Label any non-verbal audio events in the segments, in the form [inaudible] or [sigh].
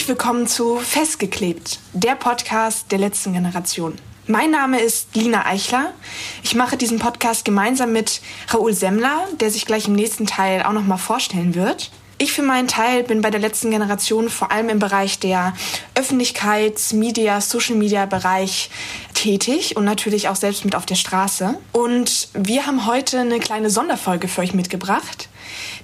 Herzlich willkommen zu Festgeklebt, der Podcast der letzten Generation. Mein Name ist Lina Eichler. Ich mache diesen Podcast gemeinsam mit Raoul Semmler, der sich gleich im nächsten Teil auch noch mal vorstellen wird. Ich für meinen Teil bin bei der letzten Generation vor allem im Bereich der Öffentlichkeits-, Media, Social-Media-Bereich tätig und natürlich auch selbst mit auf der Straße. Und wir haben heute eine kleine Sonderfolge für euch mitgebracht.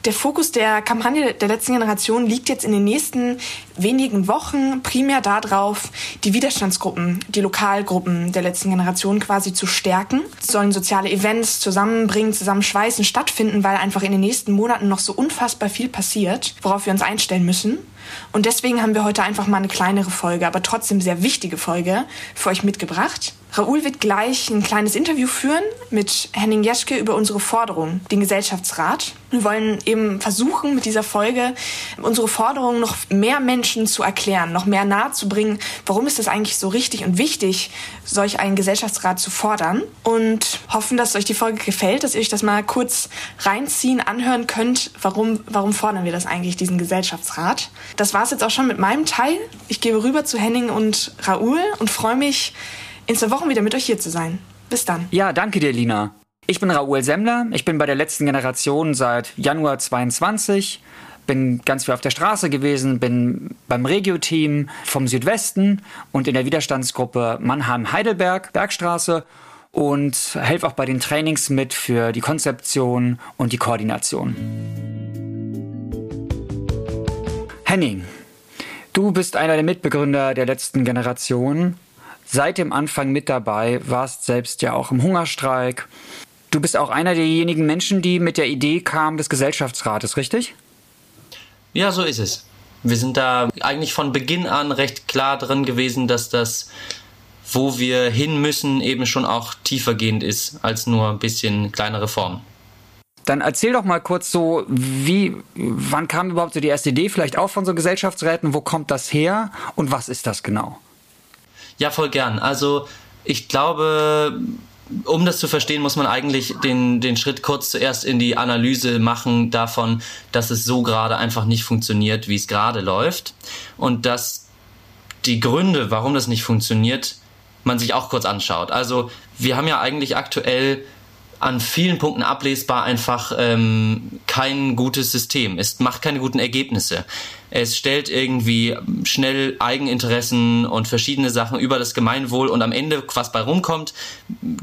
Der Fokus der Kampagne der letzten Generation liegt jetzt in den nächsten wenigen Wochen primär darauf, die Widerstandsgruppen, die Lokalgruppen der letzten Generation quasi zu stärken. Es sollen soziale Events zusammenbringen, zusammenschweißen, stattfinden, weil einfach in den nächsten Monaten noch so unfassbar viel passiert, worauf wir uns einstellen müssen. Und deswegen haben wir heute einfach mal eine kleinere Folge, aber trotzdem sehr wichtige Folge für euch mitgebracht. Raoul wird gleich ein kleines Interview führen mit Henning Jeschke über unsere Forderung, den Gesellschaftsrat. Wir wollen eben versuchen, mit dieser Folge unsere Forderung noch mehr Menschen zu erklären, noch mehr nahezubringen, warum ist es eigentlich so richtig und wichtig, solch einen Gesellschaftsrat zu fordern. Und hoffen, dass euch die Folge gefällt, dass ihr euch das mal kurz reinziehen, anhören könnt, warum, warum fordern wir das eigentlich, diesen Gesellschaftsrat. Das war es jetzt auch schon mit meinem Teil. Ich gebe rüber zu Henning und Raoul und freue mich, in zwei Wochen wieder mit euch hier zu sein. Bis dann. Ja, danke dir, Lina. Ich bin Raoul Semmler. Ich bin bei der letzten Generation seit Januar 22. Bin ganz viel auf der Straße gewesen, bin beim Regio-Team vom Südwesten und in der Widerstandsgruppe Mannheim-Heidelberg, Bergstraße und helfe auch bei den Trainings mit für die Konzeption und die Koordination. Henning, du bist einer der Mitbegründer der letzten Generation seit dem Anfang mit dabei, warst selbst ja auch im Hungerstreik. Du bist auch einer derjenigen Menschen, die mit der Idee kamen des Gesellschaftsrates, richtig? Ja, so ist es. Wir sind da eigentlich von Beginn an recht klar drin gewesen, dass das, wo wir hin müssen, eben schon auch tiefergehend ist als nur ein bisschen kleinere Formen. Dann erzähl doch mal kurz so, wie, wann kam überhaupt so die erste Idee, vielleicht auch von so Gesellschaftsräten, wo kommt das her und was ist das genau? Ja, voll gern. Also ich glaube, um das zu verstehen, muss man eigentlich den, den Schritt kurz zuerst in die Analyse machen davon, dass es so gerade einfach nicht funktioniert, wie es gerade läuft. Und dass die Gründe, warum das nicht funktioniert, man sich auch kurz anschaut. Also wir haben ja eigentlich aktuell an vielen Punkten ablesbar einfach ähm, kein gutes System. Es macht keine guten Ergebnisse. Es stellt irgendwie schnell Eigeninteressen und verschiedene Sachen über das Gemeinwohl und am Ende, was bei rumkommt,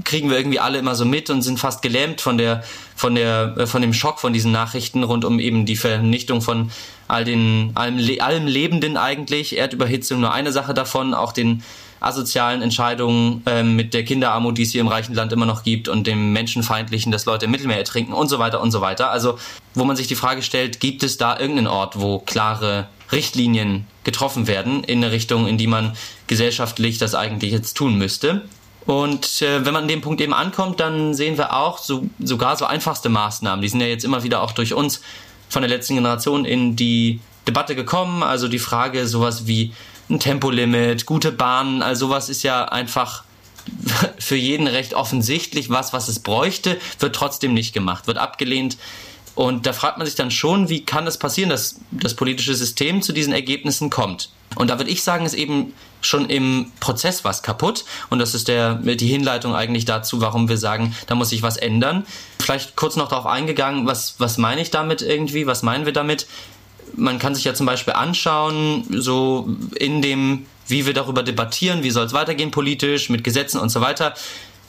kriegen wir irgendwie alle immer so mit und sind fast gelähmt von der, von der, äh, von dem Schock von diesen Nachrichten rund um eben die Vernichtung von all den, allem, allem Lebenden eigentlich. Erdüberhitzung nur eine Sache davon, auch den asozialen Entscheidungen ähm, mit der Kinderarmut, die es hier im reichen Land immer noch gibt und dem Menschenfeindlichen, dass Leute im Mittelmeer ertrinken und so weiter und so weiter. Also wo man sich die Frage stellt, gibt es da irgendeinen Ort, wo klare Richtlinien getroffen werden in eine Richtung, in die man gesellschaftlich das eigentlich jetzt tun müsste. Und äh, wenn man an dem Punkt eben ankommt, dann sehen wir auch so, sogar so einfachste Maßnahmen. Die sind ja jetzt immer wieder auch durch uns von der letzten Generation in die Debatte gekommen. Also die Frage sowas wie ein Tempolimit, gute Bahnen, also sowas ist ja einfach [laughs] für jeden recht offensichtlich was, was es bräuchte, wird trotzdem nicht gemacht, wird abgelehnt. Und da fragt man sich dann schon, wie kann das passieren, dass das politische System zu diesen Ergebnissen kommt. Und da würde ich sagen, ist eben schon im Prozess was kaputt. Und das ist der, die Hinleitung eigentlich dazu, warum wir sagen, da muss sich was ändern. Vielleicht kurz noch darauf eingegangen, was, was meine ich damit irgendwie? Was meinen wir damit? Man kann sich ja zum Beispiel anschauen, so in dem, wie wir darüber debattieren, wie soll es weitergehen politisch, mit Gesetzen und so weiter,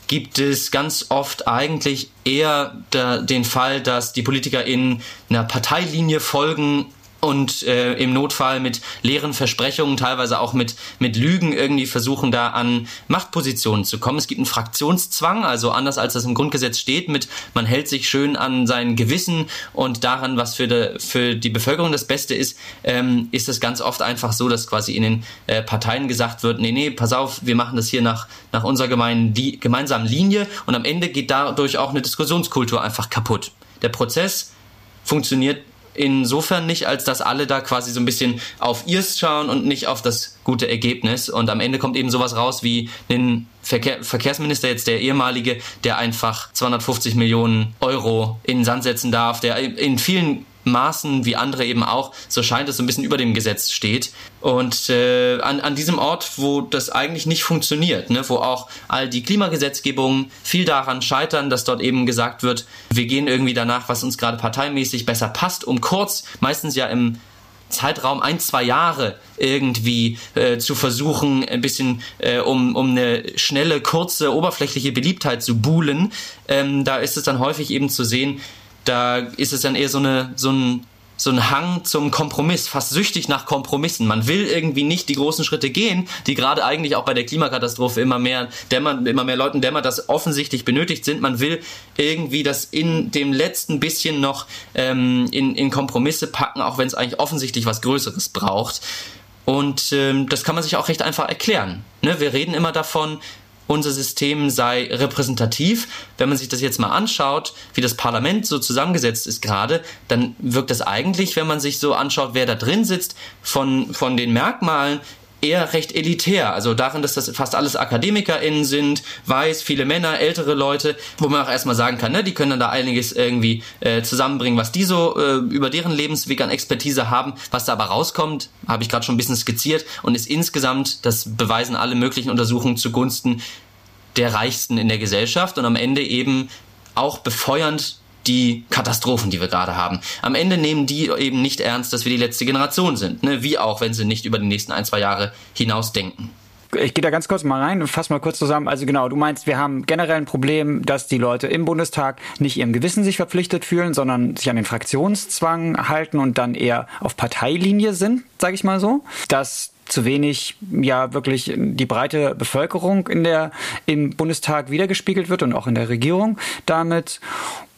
gibt es ganz oft eigentlich eher der, den Fall, dass die Politiker in einer Parteilinie folgen und äh, im Notfall mit leeren Versprechungen, teilweise auch mit, mit Lügen irgendwie versuchen, da an Machtpositionen zu kommen. Es gibt einen Fraktionszwang, also anders als das im Grundgesetz steht, mit man hält sich schön an sein Gewissen und daran, was für, de, für die Bevölkerung das Beste ist, ähm, ist es ganz oft einfach so, dass quasi in den äh, Parteien gesagt wird, nee, nee, pass auf, wir machen das hier nach, nach unserer gemeinen, die, gemeinsamen Linie und am Ende geht dadurch auch eine Diskussionskultur einfach kaputt. Der Prozess funktioniert insofern nicht, als dass alle da quasi so ein bisschen auf ihrs schauen und nicht auf das gute Ergebnis. Und am Ende kommt eben sowas raus wie ein Verkehr Verkehrsminister, jetzt der ehemalige, der einfach 250 Millionen Euro in den Sand setzen darf, der in vielen Maßen wie andere eben auch, so scheint es so ein bisschen über dem Gesetz steht. Und äh, an, an diesem Ort, wo das eigentlich nicht funktioniert, ne, wo auch all die Klimagesetzgebungen viel daran scheitern, dass dort eben gesagt wird, wir gehen irgendwie danach, was uns gerade parteimäßig besser passt, um kurz, meistens ja im Zeitraum ein, zwei Jahre irgendwie äh, zu versuchen, ein bisschen äh, um, um eine schnelle, kurze, oberflächliche Beliebtheit zu buhlen. Ähm, da ist es dann häufig eben zu sehen, da ist es dann eher so, eine, so ein so ein Hang zum Kompromiss, fast süchtig nach Kompromissen. Man will irgendwie nicht die großen Schritte gehen, die gerade eigentlich auch bei der Klimakatastrophe immer mehr dämmern, immer mehr Leuten dämmert, dass offensichtlich benötigt sind. Man will irgendwie das in dem letzten bisschen noch ähm, in, in Kompromisse packen, auch wenn es eigentlich offensichtlich was Größeres braucht. Und ähm, das kann man sich auch recht einfach erklären. Ne? Wir reden immer davon, unser System sei repräsentativ. Wenn man sich das jetzt mal anschaut, wie das Parlament so zusammengesetzt ist gerade, dann wirkt das eigentlich, wenn man sich so anschaut, wer da drin sitzt, von, von den Merkmalen eher recht elitär. Also darin, dass das fast alles AkademikerInnen sind, weiß, viele Männer, ältere Leute, wo man auch erstmal sagen kann, ne, die können dann da einiges irgendwie äh, zusammenbringen, was die so äh, über deren Lebensweg an Expertise haben. Was da aber rauskommt, habe ich gerade schon ein bisschen skizziert und ist insgesamt, das beweisen alle möglichen Untersuchungen zugunsten der Reichsten in der Gesellschaft und am Ende eben auch befeuernd die Katastrophen, die wir gerade haben. Am Ende nehmen die eben nicht ernst, dass wir die letzte Generation sind, ne? wie auch, wenn sie nicht über die nächsten ein, zwei Jahre hinaus denken. Ich gehe da ganz kurz mal rein und fasse mal kurz zusammen. Also genau, du meinst, wir haben generell ein Problem, dass die Leute im Bundestag nicht ihrem Gewissen sich verpflichtet fühlen, sondern sich an den Fraktionszwang halten und dann eher auf Parteilinie sind, sage ich mal so. Dass zu wenig ja wirklich die breite Bevölkerung in der im Bundestag wiedergespiegelt wird und auch in der Regierung damit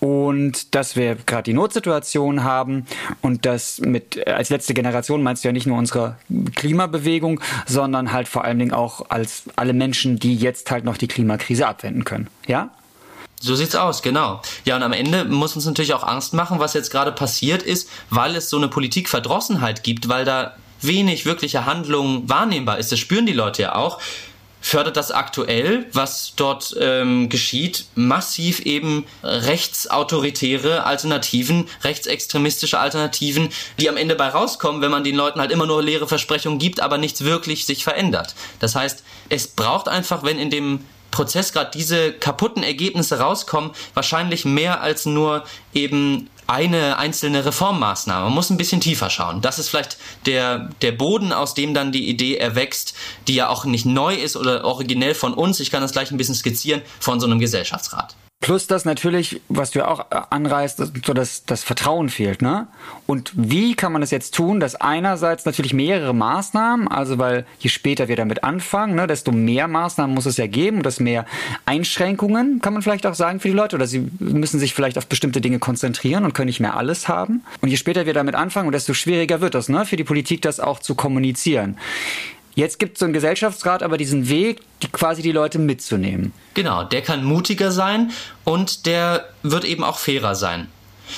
und dass wir gerade die Notsituation haben und das mit als letzte Generation meinst du ja nicht nur unsere Klimabewegung, sondern halt vor allen Dingen auch als alle Menschen, die jetzt halt noch die Klimakrise abwenden können. Ja? So sieht's aus, genau. Ja, und am Ende muss uns natürlich auch Angst machen, was jetzt gerade passiert ist, weil es so eine Politikverdrossenheit gibt, weil da wenig wirkliche Handlung wahrnehmbar ist. Das spüren die Leute ja auch fördert das aktuell, was dort ähm, geschieht, massiv eben rechtsautoritäre Alternativen, rechtsextremistische Alternativen, die am Ende bei rauskommen, wenn man den Leuten halt immer nur leere Versprechungen gibt, aber nichts wirklich sich verändert. Das heißt, es braucht einfach, wenn in dem Prozess gerade diese kaputten Ergebnisse rauskommen, wahrscheinlich mehr als nur eben eine einzelne Reformmaßnahme. Man muss ein bisschen tiefer schauen. Das ist vielleicht der, der Boden, aus dem dann die Idee erwächst, die ja auch nicht neu ist oder originell von uns. Ich kann das gleich ein bisschen skizzieren von so einem Gesellschaftsrat. Plus das natürlich, was du auch äh, anreißt, so dass das Vertrauen fehlt, ne? Und wie kann man das jetzt tun, dass einerseits natürlich mehrere Maßnahmen, also weil je später wir damit anfangen, ne, desto mehr Maßnahmen muss es ja geben, dass mehr Einschränkungen, kann man vielleicht auch sagen für die Leute, oder sie müssen sich vielleicht auf bestimmte Dinge konzentrieren und können nicht mehr alles haben. Und je später wir damit anfangen, desto schwieriger wird das, ne, für die Politik das auch zu kommunizieren. Jetzt gibt es so einen Gesellschaftsrat, aber diesen Weg, die quasi die Leute mitzunehmen. Genau, der kann mutiger sein und der wird eben auch fairer sein.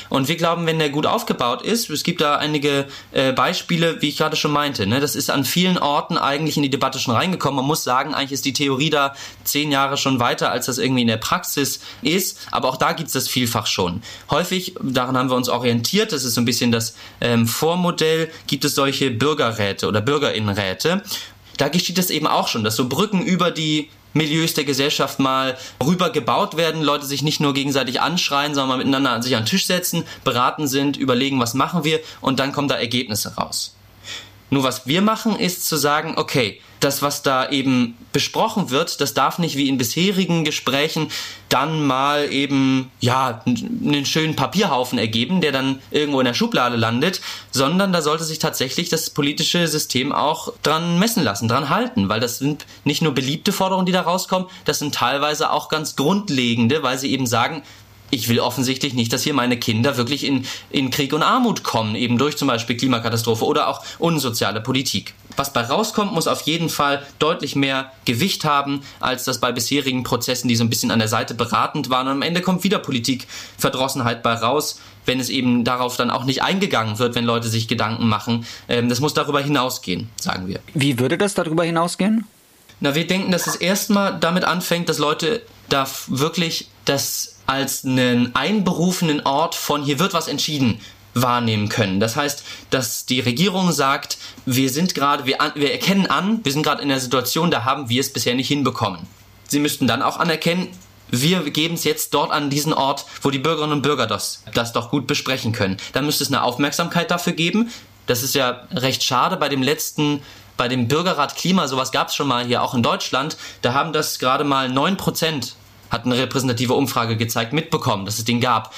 Und wir glauben, wenn der gut aufgebaut ist, es gibt da einige äh, Beispiele, wie ich gerade schon meinte, ne, das ist an vielen Orten eigentlich in die Debatte schon reingekommen. Man muss sagen, eigentlich ist die Theorie da zehn Jahre schon weiter, als das irgendwie in der Praxis ist, aber auch da gibt es das vielfach schon. Häufig, daran haben wir uns orientiert, das ist so ein bisschen das ähm, Vormodell, gibt es solche Bürgerräte oder Bürgerinnenräte. Da geschieht es eben auch schon, dass so Brücken über die Milieus der Gesellschaft mal rüber gebaut werden, Leute sich nicht nur gegenseitig anschreien, sondern mal miteinander an sich an den Tisch setzen, beraten sind, überlegen, was machen wir und dann kommen da Ergebnisse raus. Nur was wir machen, ist zu sagen, okay, das, was da eben besprochen wird, das darf nicht wie in bisherigen Gesprächen dann mal eben, ja, einen schönen Papierhaufen ergeben, der dann irgendwo in der Schublade landet, sondern da sollte sich tatsächlich das politische System auch dran messen lassen, dran halten, weil das sind nicht nur beliebte Forderungen, die da rauskommen, das sind teilweise auch ganz grundlegende, weil sie eben sagen, ich will offensichtlich nicht, dass hier meine Kinder wirklich in, in Krieg und Armut kommen, eben durch zum Beispiel Klimakatastrophe oder auch unsoziale Politik. Was bei rauskommt, muss auf jeden Fall deutlich mehr Gewicht haben, als das bei bisherigen Prozessen, die so ein bisschen an der Seite beratend waren. Und am Ende kommt wieder Politikverdrossenheit bei raus, wenn es eben darauf dann auch nicht eingegangen wird, wenn Leute sich Gedanken machen. Ähm, das muss darüber hinausgehen, sagen wir. Wie würde das darüber hinausgehen? Na, wir denken, dass es erstmal damit anfängt, dass Leute da wirklich das als einen einberufenen Ort von hier wird was entschieden wahrnehmen können. Das heißt, dass die Regierung sagt, wir sind gerade, wir, wir erkennen an, wir sind gerade in einer Situation, da haben wir es bisher nicht hinbekommen. Sie müssten dann auch anerkennen, wir geben es jetzt dort an diesen Ort, wo die Bürgerinnen und Bürger das, das doch gut besprechen können. Dann müsste es eine Aufmerksamkeit dafür geben. Das ist ja recht schade bei dem letzten, bei dem Bürgerrat Klima, sowas gab es schon mal hier auch in Deutschland. Da haben das gerade mal neun Prozent hat eine repräsentative Umfrage gezeigt, mitbekommen, dass es den gab.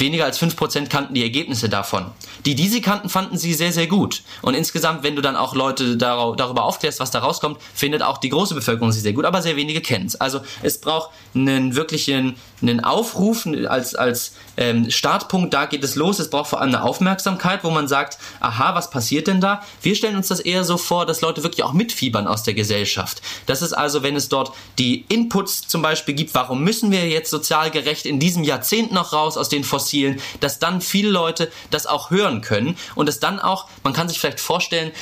Weniger als 5% kannten die Ergebnisse davon. Die, die sie kannten, fanden sie sehr, sehr gut. Und insgesamt, wenn du dann auch Leute darüber aufklärst, was da rauskommt, findet auch die große Bevölkerung sie sehr gut, aber sehr wenige kennen es. Also es braucht einen wirklichen einen Aufruf als, als ähm, Startpunkt, da geht es los. Es braucht vor allem eine Aufmerksamkeit, wo man sagt, aha, was passiert denn da? Wir stellen uns das eher so vor, dass Leute wirklich auch mitfiebern aus der Gesellschaft. Das ist also, wenn es dort die Inputs zum Beispiel gibt, warum müssen wir jetzt sozial gerecht in diesem Jahrzehnt noch raus aus den Fossilen, dass dann viele Leute das auch hören können und es dann auch, man kann sich vielleicht vorstellen,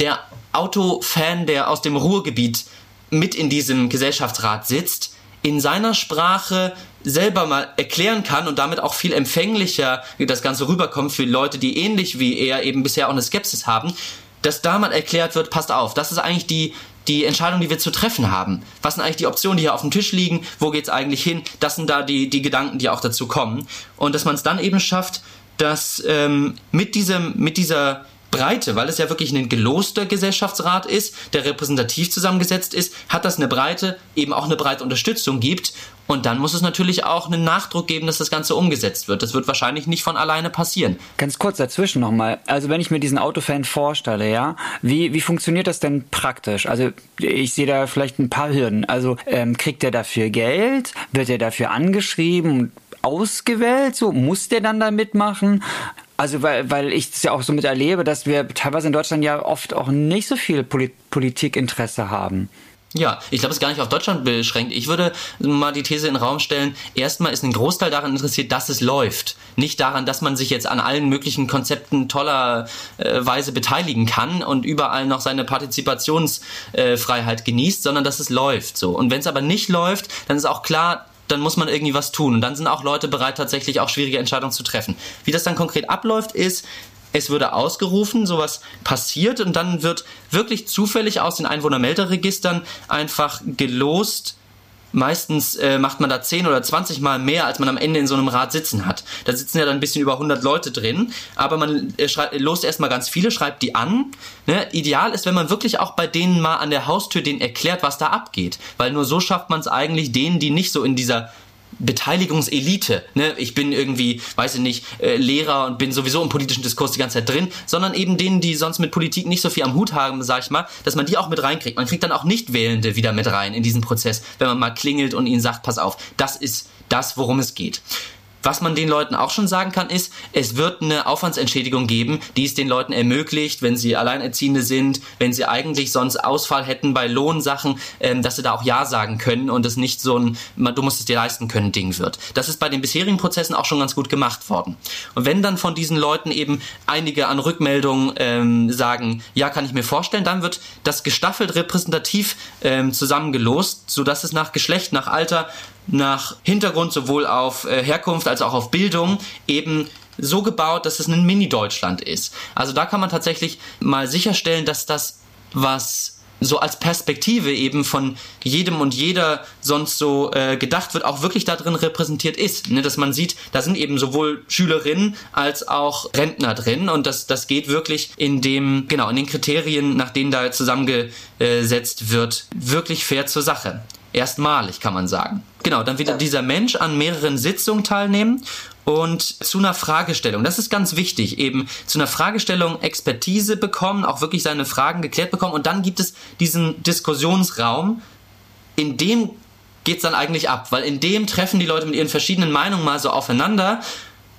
der Autofan, der aus dem Ruhrgebiet mit in diesem Gesellschaftsrat sitzt, in seiner Sprache selber mal erklären kann und damit auch viel empfänglicher das Ganze rüberkommt für Leute, die ähnlich wie er eben bisher auch eine Skepsis haben, dass da mal erklärt wird, passt auf, das ist eigentlich die, die Entscheidung, die wir zu treffen haben. Was sind eigentlich die Optionen, die hier auf dem Tisch liegen? Wo geht's eigentlich hin? Das sind da die, die Gedanken, die auch dazu kommen. Und dass man es dann eben schafft, dass ähm, mit diesem, mit dieser Breite, weil es ja wirklich ein geloster Gesellschaftsrat ist, der repräsentativ zusammengesetzt ist, hat das eine Breite, eben auch eine breite Unterstützung gibt. Und dann muss es natürlich auch einen Nachdruck geben, dass das Ganze umgesetzt wird. Das wird wahrscheinlich nicht von alleine passieren. Ganz kurz dazwischen nochmal. Also wenn ich mir diesen Autofan vorstelle, ja, wie, wie funktioniert das denn praktisch? Also ich sehe da vielleicht ein paar Hürden. Also ähm, kriegt er dafür Geld? Wird er dafür angeschrieben? ausgewählt? So muss der dann da mitmachen? Also weil, weil ich es ja auch so mit erlebe, dass wir teilweise in Deutschland ja oft auch nicht so viel Polit Politikinteresse haben. Ja, ich glaube, es ist gar nicht auf Deutschland beschränkt. Ich würde mal die These in den Raum stellen, erstmal ist ein Großteil daran interessiert, dass es läuft. Nicht daran, dass man sich jetzt an allen möglichen Konzepten toller äh, beteiligen kann und überall noch seine Partizipationsfreiheit äh, genießt, sondern dass es läuft so. Und wenn es aber nicht läuft, dann ist auch klar, dann muss man irgendwie was tun. Und dann sind auch Leute bereit, tatsächlich auch schwierige Entscheidungen zu treffen. Wie das dann konkret abläuft, ist, es würde ausgerufen, sowas passiert und dann wird wirklich zufällig aus den Einwohnermelderegistern einfach gelost, meistens äh, macht man da 10 oder 20 Mal mehr, als man am Ende in so einem Rad sitzen hat. Da sitzen ja dann ein bisschen über 100 Leute drin, aber man äh, lost erstmal ganz viele, schreibt die an. Ne? Ideal ist, wenn man wirklich auch bei denen mal an der Haustür denen erklärt, was da abgeht. Weil nur so schafft man es eigentlich denen, die nicht so in dieser Beteiligungselite. Ne? Ich bin irgendwie, weiß ich nicht, äh, Lehrer und bin sowieso im politischen Diskurs die ganze Zeit drin, sondern eben denen, die sonst mit Politik nicht so viel am Hut haben, sag ich mal, dass man die auch mit reinkriegt. Man kriegt dann auch Nichtwählende wieder mit rein in diesen Prozess, wenn man mal klingelt und ihnen sagt, pass auf, das ist das, worum es geht. Was man den Leuten auch schon sagen kann, ist, es wird eine Aufwandsentschädigung geben, die es den Leuten ermöglicht, wenn sie Alleinerziehende sind, wenn sie eigentlich sonst Ausfall hätten bei Lohnsachen, ähm, dass sie da auch Ja sagen können und es nicht so ein, du musst es dir leisten können Ding wird. Das ist bei den bisherigen Prozessen auch schon ganz gut gemacht worden. Und wenn dann von diesen Leuten eben einige an Rückmeldungen ähm, sagen, ja, kann ich mir vorstellen, dann wird das gestaffelt repräsentativ ähm, zusammengelost, sodass es nach Geschlecht, nach Alter, nach Hintergrund sowohl auf äh, Herkunft als auch auf Bildung eben so gebaut, dass es ein Mini-Deutschland ist. Also da kann man tatsächlich mal sicherstellen, dass das, was so als Perspektive eben von jedem und jeder sonst so äh, gedacht wird, auch wirklich da drin repräsentiert ist. Ne? Dass man sieht, da sind eben sowohl Schülerinnen als auch Rentner drin und das, das geht wirklich in dem, genau, in den Kriterien, nach denen da zusammengesetzt wird, wirklich fair zur Sache. Erstmalig kann man sagen. Genau, dann wird dieser Mensch an mehreren Sitzungen teilnehmen und zu einer Fragestellung. Das ist ganz wichtig, eben zu einer Fragestellung Expertise bekommen, auch wirklich seine Fragen geklärt bekommen und dann gibt es diesen Diskussionsraum, in dem geht's dann eigentlich ab, weil in dem treffen die Leute mit ihren verschiedenen Meinungen mal so aufeinander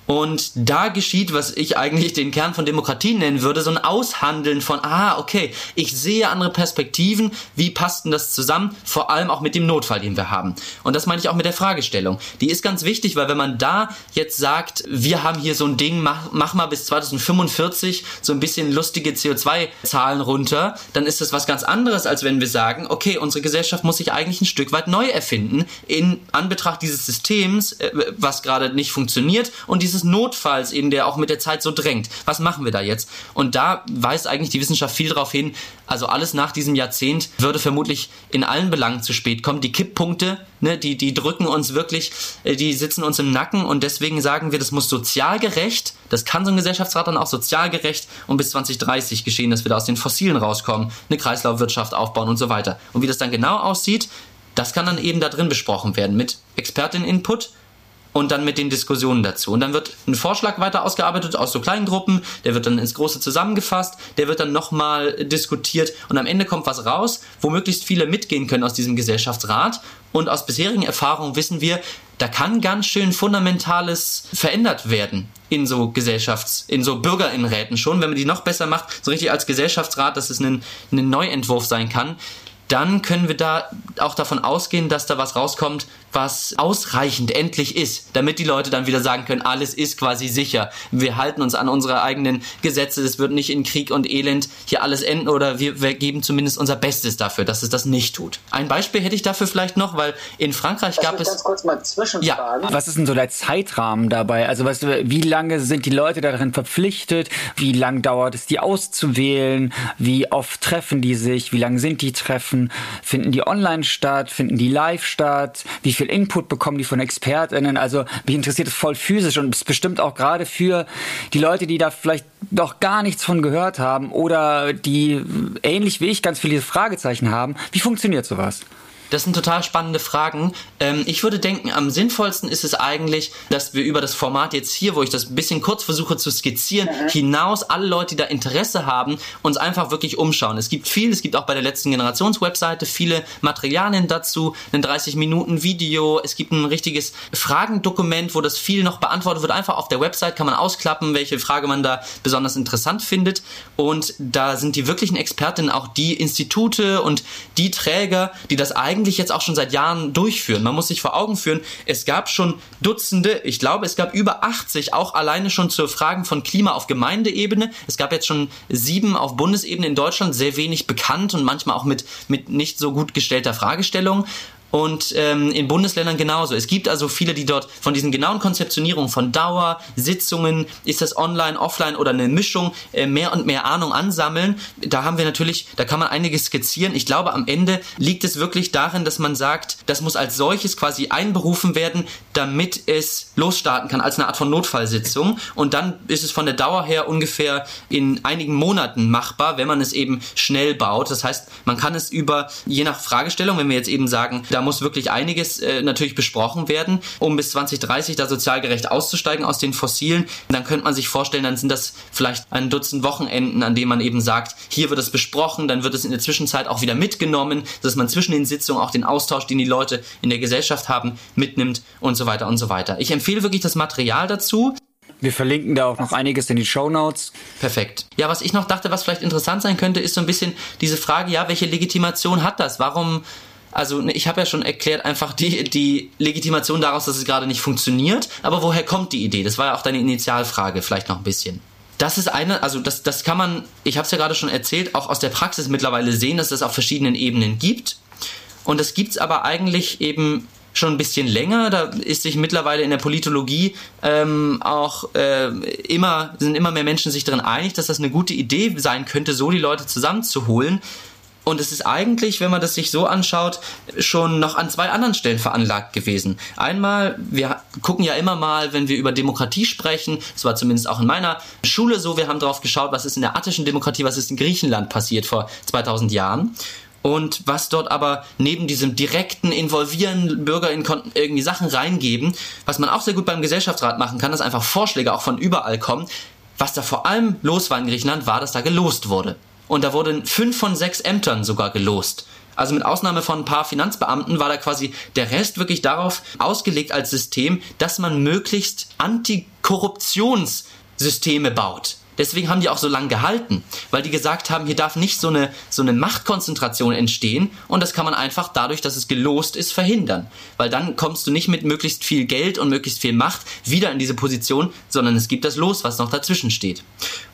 und da geschieht, was ich eigentlich den Kern von Demokratie nennen würde, so ein Aushandeln von, ah, okay, ich sehe andere Perspektiven, wie passt denn das zusammen? Vor allem auch mit dem Notfall, den wir haben. Und das meine ich auch mit der Fragestellung. Die ist ganz wichtig, weil wenn man da jetzt sagt, wir haben hier so ein Ding, mach, mach mal bis 2045 so ein bisschen lustige CO2-Zahlen runter, dann ist das was ganz anderes, als wenn wir sagen, okay, unsere Gesellschaft muss sich eigentlich ein Stück weit neu erfinden in Anbetracht dieses Systems, äh, was gerade nicht funktioniert und dieses dieses Notfalls eben, der auch mit der Zeit so drängt. Was machen wir da jetzt? Und da weist eigentlich die Wissenschaft viel darauf hin, also alles nach diesem Jahrzehnt würde vermutlich in allen Belangen zu spät kommen. Die Kipppunkte, ne, die, die drücken uns wirklich, äh, die sitzen uns im Nacken und deswegen sagen wir, das muss sozial gerecht, das kann so ein Gesellschaftsrat dann auch sozial gerecht und bis 2030 geschehen, dass wir da aus den Fossilen rauskommen, eine Kreislaufwirtschaft aufbauen und so weiter. Und wie das dann genau aussieht, das kann dann eben da drin besprochen werden mit Expertin-Input und dann mit den Diskussionen dazu. Und dann wird ein Vorschlag weiter ausgearbeitet aus so kleinen Gruppen, der wird dann ins Große zusammengefasst, der wird dann nochmal diskutiert und am Ende kommt was raus, wo möglichst viele mitgehen können aus diesem Gesellschaftsrat. Und aus bisherigen Erfahrungen wissen wir, da kann ganz schön Fundamentales verändert werden in so Gesellschafts-, in so Bürgerinnenräten schon, wenn man die noch besser macht, so richtig als Gesellschaftsrat, dass es ein, ein Neuentwurf sein kann dann können wir da auch davon ausgehen, dass da was rauskommt, was ausreichend endlich ist, damit die Leute dann wieder sagen können, alles ist quasi sicher. Wir halten uns an unsere eigenen Gesetze, es wird nicht in Krieg und Elend hier alles enden oder wir, wir geben zumindest unser Bestes dafür, dass es das nicht tut. Ein Beispiel hätte ich dafür vielleicht noch, weil in Frankreich gab es... Ganz kurz mal zwischenfragen. Ja. Was ist denn so der Zeitrahmen dabei? Also weißt du, wie lange sind die Leute darin verpflichtet? Wie lange dauert es, die auszuwählen? Wie oft treffen die sich? Wie lange sind die Treffen? Finden die online statt? Finden die live statt? Wie viel Input bekommen die von ExpertInnen? Also mich interessiert es voll physisch und es bestimmt auch gerade für die Leute, die da vielleicht noch gar nichts von gehört haben oder die ähnlich wie ich ganz viele Fragezeichen haben. Wie funktioniert sowas? Das sind total spannende Fragen. Ähm, ich würde denken, am sinnvollsten ist es eigentlich, dass wir über das Format jetzt hier, wo ich das ein bisschen kurz versuche zu skizzieren, mhm. hinaus alle Leute, die da Interesse haben, uns einfach wirklich umschauen. Es gibt viel, es gibt auch bei der letzten Generations-Webseite viele Materialien dazu, ein 30-Minuten-Video, es gibt ein richtiges Fragendokument, wo das viel noch beantwortet wird. Einfach auf der Website kann man ausklappen, welche Frage man da besonders interessant findet. Und da sind die wirklichen Expertinnen auch die Institute und die Träger, die das eigentlich eigentlich jetzt auch schon seit Jahren durchführen. Man muss sich vor Augen führen, es gab schon Dutzende, ich glaube, es gab über 80 auch alleine schon zu Fragen von Klima auf Gemeindeebene. Es gab jetzt schon sieben auf Bundesebene in Deutschland, sehr wenig bekannt und manchmal auch mit, mit nicht so gut gestellter Fragestellung und ähm, in Bundesländern genauso. Es gibt also viele, die dort von diesen genauen Konzeptionierungen von Dauer, Sitzungen, ist das online, offline oder eine Mischung, äh, mehr und mehr Ahnung ansammeln. Da haben wir natürlich, da kann man einiges skizzieren. Ich glaube, am Ende liegt es wirklich darin, dass man sagt, das muss als solches quasi einberufen werden, damit es losstarten kann, als eine Art von Notfallsitzung. Und dann ist es von der Dauer her ungefähr in einigen Monaten machbar, wenn man es eben schnell baut. Das heißt, man kann es über, je nach Fragestellung, wenn wir jetzt eben sagen, da muss wirklich einiges äh, natürlich besprochen werden, um bis 2030 da sozial gerecht auszusteigen aus den Fossilen. Dann könnte man sich vorstellen, dann sind das vielleicht ein Dutzend Wochenenden, an denen man eben sagt, hier wird es besprochen, dann wird es in der Zwischenzeit auch wieder mitgenommen, dass man zwischen den Sitzungen auch den Austausch, den die Leute in der Gesellschaft haben, mitnimmt und so weiter und so weiter. Ich empfehle wirklich das Material dazu. Wir verlinken da auch noch einiges in die Show Notes. Perfekt. Ja, was ich noch dachte, was vielleicht interessant sein könnte, ist so ein bisschen diese Frage, ja, welche Legitimation hat das? Warum also ne, ich habe ja schon erklärt einfach die, die Legitimation daraus, dass es gerade nicht funktioniert. Aber woher kommt die Idee? Das war ja auch deine Initialfrage, vielleicht noch ein bisschen. Das ist eine, also das, das kann man, ich habe es ja gerade schon erzählt, auch aus der Praxis mittlerweile sehen, dass es auf verschiedenen Ebenen gibt. Und das gibt's aber eigentlich eben schon ein bisschen länger. Da ist sich mittlerweile in der Politologie ähm, auch äh, immer, sind immer mehr Menschen sich darin einig, dass das eine gute Idee sein könnte, so die Leute zusammenzuholen. Und es ist eigentlich, wenn man das sich so anschaut, schon noch an zwei anderen Stellen veranlagt gewesen. Einmal, wir gucken ja immer mal, wenn wir über Demokratie sprechen, das war zumindest auch in meiner Schule so, wir haben darauf geschaut, was ist in der attischen Demokratie, was ist in Griechenland passiert vor 2000 Jahren. Und was dort aber neben diesem direkten Involvieren, BürgerInnen konnten irgendwie Sachen reingeben, was man auch sehr gut beim Gesellschaftsrat machen kann, dass einfach Vorschläge auch von überall kommen. Was da vor allem los war in Griechenland, war, dass da gelost wurde. Und da wurden fünf von sechs Ämtern sogar gelost. Also mit Ausnahme von ein paar Finanzbeamten war da quasi der Rest wirklich darauf ausgelegt als System, dass man möglichst Antikorruptionssysteme baut. Deswegen haben die auch so lange gehalten, weil die gesagt haben, hier darf nicht so eine, so eine Machtkonzentration entstehen und das kann man einfach dadurch, dass es gelost ist, verhindern. Weil dann kommst du nicht mit möglichst viel Geld und möglichst viel Macht wieder in diese Position, sondern es gibt das Los, was noch dazwischen steht.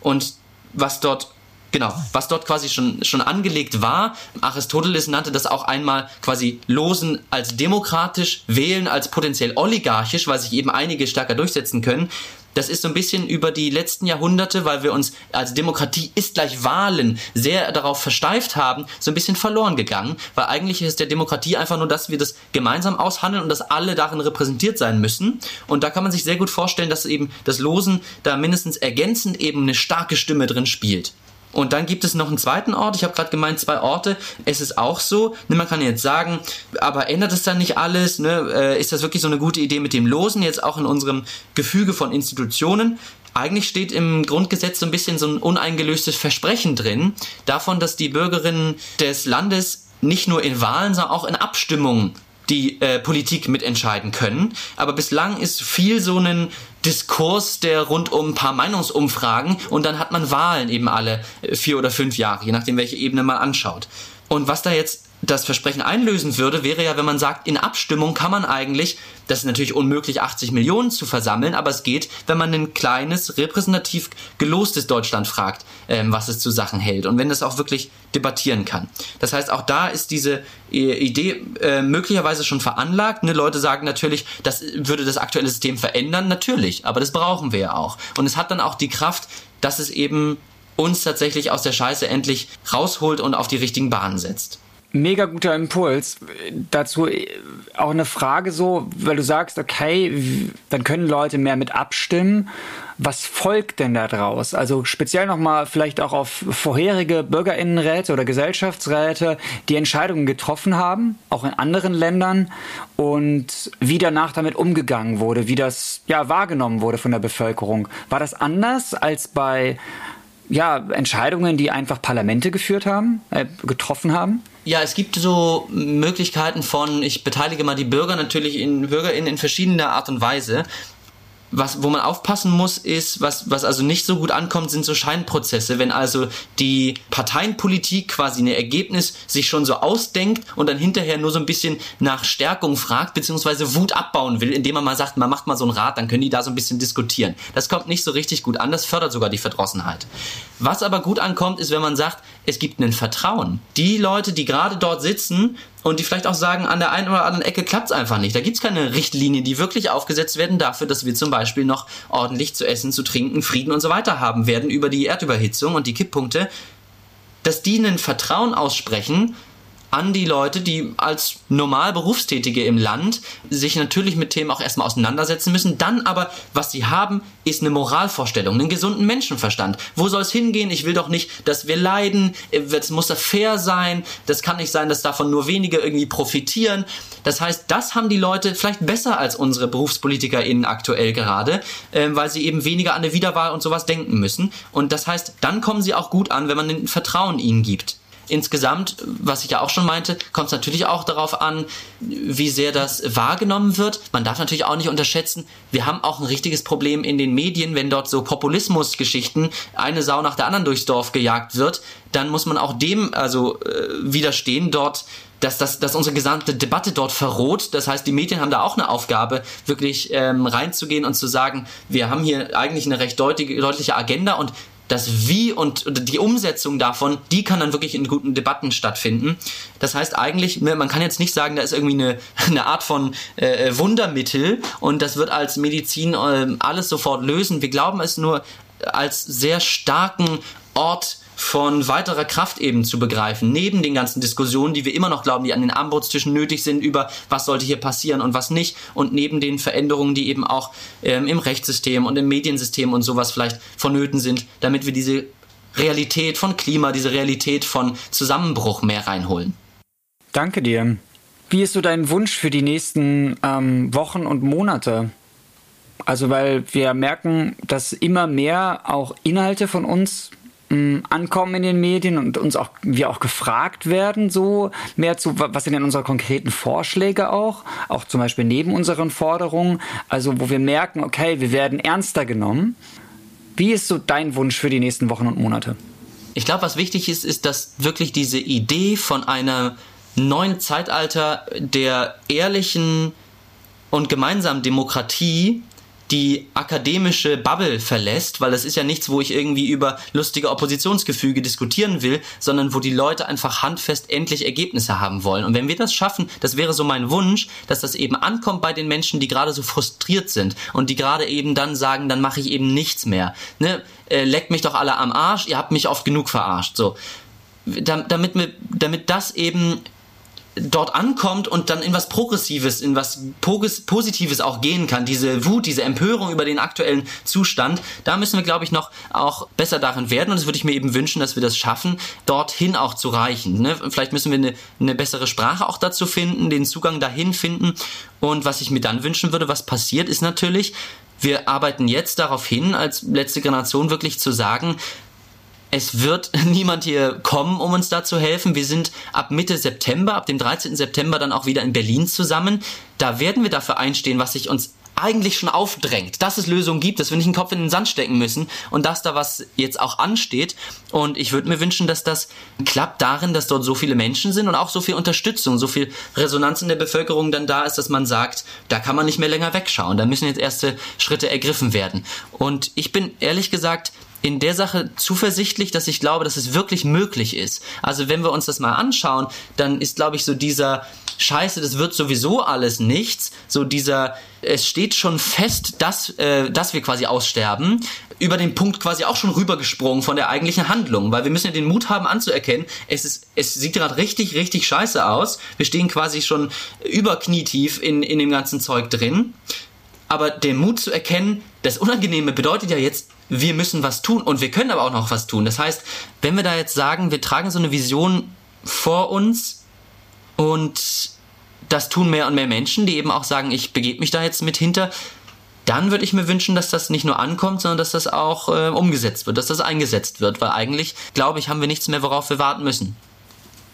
Und was dort Genau, was dort quasi schon, schon angelegt war. Aristoteles nannte das auch einmal quasi Losen als demokratisch, Wählen als potenziell oligarchisch, weil sich eben einige stärker durchsetzen können. das ist so ein bisschen über die letzten Jahrhunderte, weil wir uns als Demokratie ist gleich Wahlen sehr darauf versteift haben, so ein bisschen verloren gegangen, weil eigentlich ist der Demokratie einfach nur, dass wir das gemeinsam aushandeln und dass alle darin repräsentiert sein müssen. Und da kann man sich sehr gut vorstellen, dass eben das Losen da mindestens ergänzend eben eine starke Stimme drin spielt. Und dann gibt es noch einen zweiten Ort. Ich habe gerade gemeint, zwei Orte. Es ist auch so. Ne, man kann jetzt sagen, aber ändert es dann nicht alles? Ne? Äh, ist das wirklich so eine gute Idee mit dem Losen jetzt auch in unserem Gefüge von Institutionen? Eigentlich steht im Grundgesetz so ein bisschen so ein uneingelöstes Versprechen drin, davon, dass die Bürgerinnen des Landes nicht nur in Wahlen, sondern auch in Abstimmungen die äh, Politik mitentscheiden können. Aber bislang ist viel so ein Diskurs, der rund um ein paar Meinungsumfragen und dann hat man Wahlen eben alle äh, vier oder fünf Jahre, je nachdem, welche Ebene man anschaut. Und was da jetzt das Versprechen einlösen würde, wäre ja, wenn man sagt, in Abstimmung kann man eigentlich, das ist natürlich unmöglich, 80 Millionen zu versammeln, aber es geht, wenn man ein kleines, repräsentativ gelostes Deutschland fragt, ähm, was es zu Sachen hält und wenn das auch wirklich debattieren kann. Das heißt, auch da ist diese äh, Idee äh, möglicherweise schon veranlagt. Ne? Leute sagen natürlich, das würde das aktuelle System verändern, natürlich, aber das brauchen wir ja auch. Und es hat dann auch die Kraft, dass es eben uns tatsächlich aus der Scheiße endlich rausholt und auf die richtigen Bahnen setzt. Mega guter Impuls. Dazu auch eine Frage so, weil du sagst, okay, dann können Leute mehr mit abstimmen. Was folgt denn da draus? Also speziell nochmal vielleicht auch auf vorherige Bürgerinnenräte oder Gesellschaftsräte, die Entscheidungen getroffen haben, auch in anderen Ländern und wie danach damit umgegangen wurde, wie das ja wahrgenommen wurde von der Bevölkerung. War das anders als bei ja, Entscheidungen, die einfach Parlamente geführt haben, äh, getroffen haben? Ja, es gibt so Möglichkeiten von, ich beteilige mal die Bürger natürlich in BürgerInnen in verschiedener Art und Weise was, wo man aufpassen muss, ist, was, was also nicht so gut ankommt, sind so Scheinprozesse. Wenn also die Parteienpolitik quasi ein Ergebnis sich schon so ausdenkt und dann hinterher nur so ein bisschen nach Stärkung fragt, beziehungsweise Wut abbauen will, indem man mal sagt, man macht mal so ein Rat, dann können die da so ein bisschen diskutieren. Das kommt nicht so richtig gut an, das fördert sogar die Verdrossenheit. Was aber gut ankommt, ist, wenn man sagt, es gibt ein Vertrauen. Die Leute, die gerade dort sitzen, und die vielleicht auch sagen, an der einen oder anderen Ecke klappt es einfach nicht. Da gibt es keine Richtlinien, die wirklich aufgesetzt werden dafür, dass wir zum Beispiel noch ordentlich zu essen, zu trinken, Frieden und so weiter haben werden über die Erdüberhitzung und die Kipppunkte, dass die ein Vertrauen aussprechen, an die Leute, die als normal Berufstätige im Land sich natürlich mit Themen auch erstmal auseinandersetzen müssen. Dann aber, was sie haben, ist eine Moralvorstellung, einen gesunden Menschenverstand. Wo soll es hingehen? Ich will doch nicht, dass wir leiden. Es muss fair sein. Das kann nicht sein, dass davon nur wenige irgendwie profitieren. Das heißt, das haben die Leute vielleicht besser als unsere BerufspolitikerInnen aktuell gerade, äh, weil sie eben weniger an eine Wiederwahl und sowas denken müssen. Und das heißt, dann kommen sie auch gut an, wenn man Vertrauen ihnen gibt insgesamt, was ich ja auch schon meinte, kommt es natürlich auch darauf an, wie sehr das wahrgenommen wird. Man darf natürlich auch nicht unterschätzen, wir haben auch ein richtiges Problem in den Medien, wenn dort so Populismusgeschichten eine Sau nach der anderen durchs Dorf gejagt wird, dann muss man auch dem also äh, widerstehen dort dass, dass, dass unsere gesamte Debatte dort verroht. Das heißt, die Medien haben da auch eine Aufgabe, wirklich ähm, reinzugehen und zu sagen, wir haben hier eigentlich eine recht deutliche, deutliche Agenda und das Wie und die Umsetzung davon, die kann dann wirklich in guten Debatten stattfinden. Das heißt eigentlich, ne, man kann jetzt nicht sagen, da ist irgendwie eine, [laughs] eine Art von äh, Wundermittel und das wird als Medizin äh, alles sofort lösen. Wir glauben es nur als sehr starken Ort von weiterer Kraft eben zu begreifen, neben den ganzen Diskussionen, die wir immer noch glauben, die an den Armbrutstischen nötig sind, über was sollte hier passieren und was nicht, und neben den Veränderungen, die eben auch ähm, im Rechtssystem und im Mediensystem und sowas vielleicht vonnöten sind, damit wir diese Realität von Klima, diese Realität von Zusammenbruch mehr reinholen. Danke dir. Wie ist so dein Wunsch für die nächsten ähm, Wochen und Monate? Also, weil wir merken, dass immer mehr auch Inhalte von uns ankommen in den Medien und uns auch wir auch gefragt werden so mehr zu was sind denn unsere konkreten Vorschläge auch? Auch zum Beispiel neben unseren Forderungen. Also wo wir merken okay wir werden ernster genommen. Wie ist so dein Wunsch für die nächsten Wochen und Monate? Ich glaube was wichtig ist ist dass wirklich diese Idee von einer neuen Zeitalter der ehrlichen und gemeinsamen Demokratie die akademische Bubble verlässt, weil das ist ja nichts, wo ich irgendwie über lustige Oppositionsgefüge diskutieren will, sondern wo die Leute einfach handfest endlich Ergebnisse haben wollen. Und wenn wir das schaffen, das wäre so mein Wunsch, dass das eben ankommt bei den Menschen, die gerade so frustriert sind und die gerade eben dann sagen, dann mache ich eben nichts mehr. Ne? Äh, leckt mich doch alle am Arsch, ihr habt mich oft genug verarscht. So. Damit, damit das eben dort ankommt und dann in was Progressives, in was Positives auch gehen kann, diese Wut, diese Empörung über den aktuellen Zustand, da müssen wir, glaube ich, noch auch besser darin werden und das würde ich mir eben wünschen, dass wir das schaffen, dorthin auch zu reichen. Ne? Vielleicht müssen wir eine, eine bessere Sprache auch dazu finden, den Zugang dahin finden und was ich mir dann wünschen würde, was passiert, ist natürlich, wir arbeiten jetzt darauf hin, als letzte Generation wirklich zu sagen, es wird [laughs] niemand hier kommen, um uns da zu helfen. Wir sind ab Mitte September, ab dem 13. September dann auch wieder in Berlin zusammen. Da werden wir dafür einstehen, was sich uns eigentlich schon aufdrängt, dass es Lösungen gibt, dass wir nicht den Kopf in den Sand stecken müssen und dass da was jetzt auch ansteht. Und ich würde mir wünschen, dass das klappt darin, dass dort so viele Menschen sind und auch so viel Unterstützung, so viel Resonanz in der Bevölkerung dann da ist, dass man sagt, da kann man nicht mehr länger wegschauen, da müssen jetzt erste Schritte ergriffen werden. Und ich bin ehrlich gesagt in der Sache zuversichtlich, dass ich glaube, dass es wirklich möglich ist. Also wenn wir uns das mal anschauen, dann ist, glaube ich, so dieser Scheiße, das wird sowieso alles nichts, so dieser, es steht schon fest, dass, äh, dass wir quasi aussterben, über den Punkt quasi auch schon rübergesprungen von der eigentlichen Handlung, weil wir müssen ja den Mut haben anzuerkennen, es ist, es sieht gerade richtig, richtig scheiße aus. Wir stehen quasi schon überknietief in, in dem ganzen Zeug drin. Aber den Mut zu erkennen, das Unangenehme bedeutet ja jetzt, wir müssen was tun und wir können aber auch noch was tun. Das heißt, wenn wir da jetzt sagen, wir tragen so eine Vision vor uns und das tun mehr und mehr Menschen, die eben auch sagen, ich begebe mich da jetzt mit hinter, dann würde ich mir wünschen, dass das nicht nur ankommt, sondern dass das auch äh, umgesetzt wird, dass das eingesetzt wird, weil eigentlich, glaube ich, haben wir nichts mehr, worauf wir warten müssen.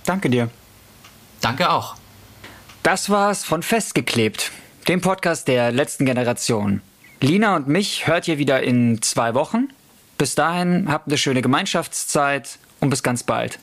Danke dir. Danke auch. Das war's von Festgeklebt, dem Podcast der letzten Generation. Lina und mich hört ihr wieder in zwei Wochen. Bis dahin habt eine schöne Gemeinschaftszeit und bis ganz bald.